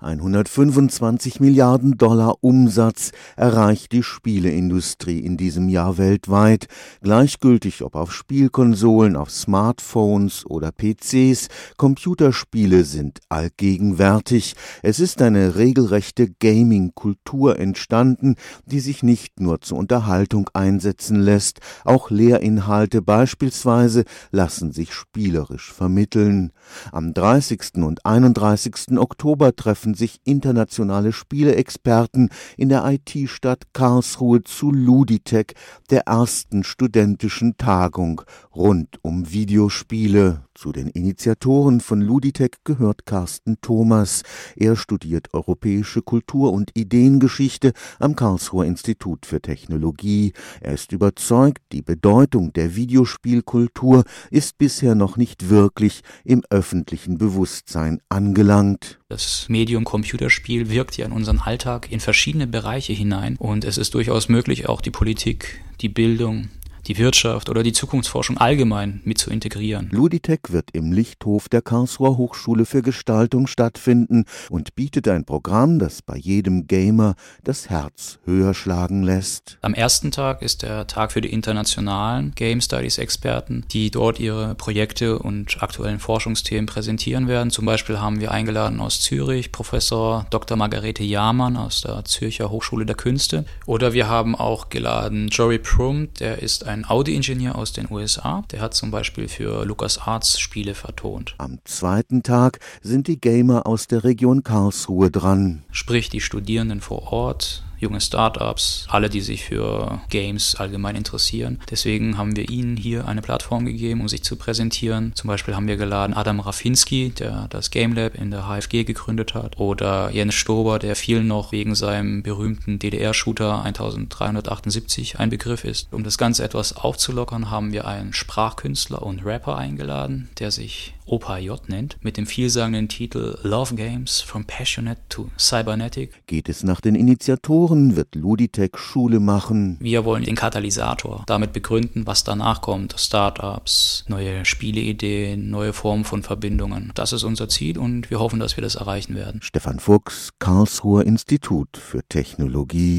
125 Milliarden Dollar Umsatz erreicht die Spieleindustrie in diesem Jahr weltweit. Gleichgültig ob auf Spielkonsolen, auf Smartphones oder PCs, Computerspiele sind allgegenwärtig. Es ist eine regelrechte Gaming-Kultur entstanden, die sich nicht nur zur Unterhaltung einsetzen lässt, auch Lehrinhalte beispielsweise lassen sich spielerisch vermitteln. Am 30. und 31. Oktober treffen treffen sich internationale Spieleexperten in der IT-Stadt Karlsruhe zu Luditech, der ersten studentischen Tagung rund um Videospiele. Zu den Initiatoren von Luditech gehört Carsten Thomas. Er studiert europäische Kultur- und Ideengeschichte am Karlsruher Institut für Technologie. Er ist überzeugt, die Bedeutung der Videospielkultur ist bisher noch nicht wirklich im öffentlichen Bewusstsein angelangt. Das Medium Computerspiel wirkt ja in unseren Alltag in verschiedene Bereiche hinein und es ist durchaus möglich, auch die Politik, die Bildung, die Wirtschaft oder die Zukunftsforschung allgemein mit zu integrieren. Luditech wird im Lichthof der Karlsruher Hochschule für Gestaltung stattfinden und bietet ein Programm, das bei jedem Gamer das Herz höher schlagen lässt. Am ersten Tag ist der Tag für die internationalen Game Studies Experten, die dort ihre Projekte und aktuellen Forschungsthemen präsentieren werden. Zum Beispiel haben wir eingeladen aus Zürich Professor Dr. Margarete Jahrmann aus der Zürcher Hochschule der Künste. Oder wir haben auch geladen Jory Prum, der ist ein ein Audi-Ingenieur aus den USA. Der hat zum Beispiel für LucasArts Spiele vertont. Am zweiten Tag sind die Gamer aus der Region Karlsruhe dran. Sprich die Studierenden vor Ort, junge Startups, alle, die sich für Games allgemein interessieren. Deswegen haben wir ihnen hier eine Plattform gegeben, um sich zu präsentieren. Zum Beispiel haben wir geladen Adam Rafinski, der das Game Lab in der HFG gegründet hat, oder Jens Stober, der vielen noch wegen seinem berühmten DDR-Shooter 1378 ein Begriff ist. Um das Ganze etwas aufzulockern, haben wir einen Sprachkünstler und Rapper eingeladen, der sich Opa J nennt, mit dem vielsagenden Titel Love Games from Passionate to Cybernetic. Geht es nach den Initiatoren, wird Luditech Schule machen. Wir wollen den Katalysator damit begründen, was danach kommt. Startups, neue Spieleideen, neue Formen von Verbindungen. Das ist unser Ziel und wir hoffen, dass wir das erreichen werden. Stefan Fuchs, Karlsruher Institut für Technologie.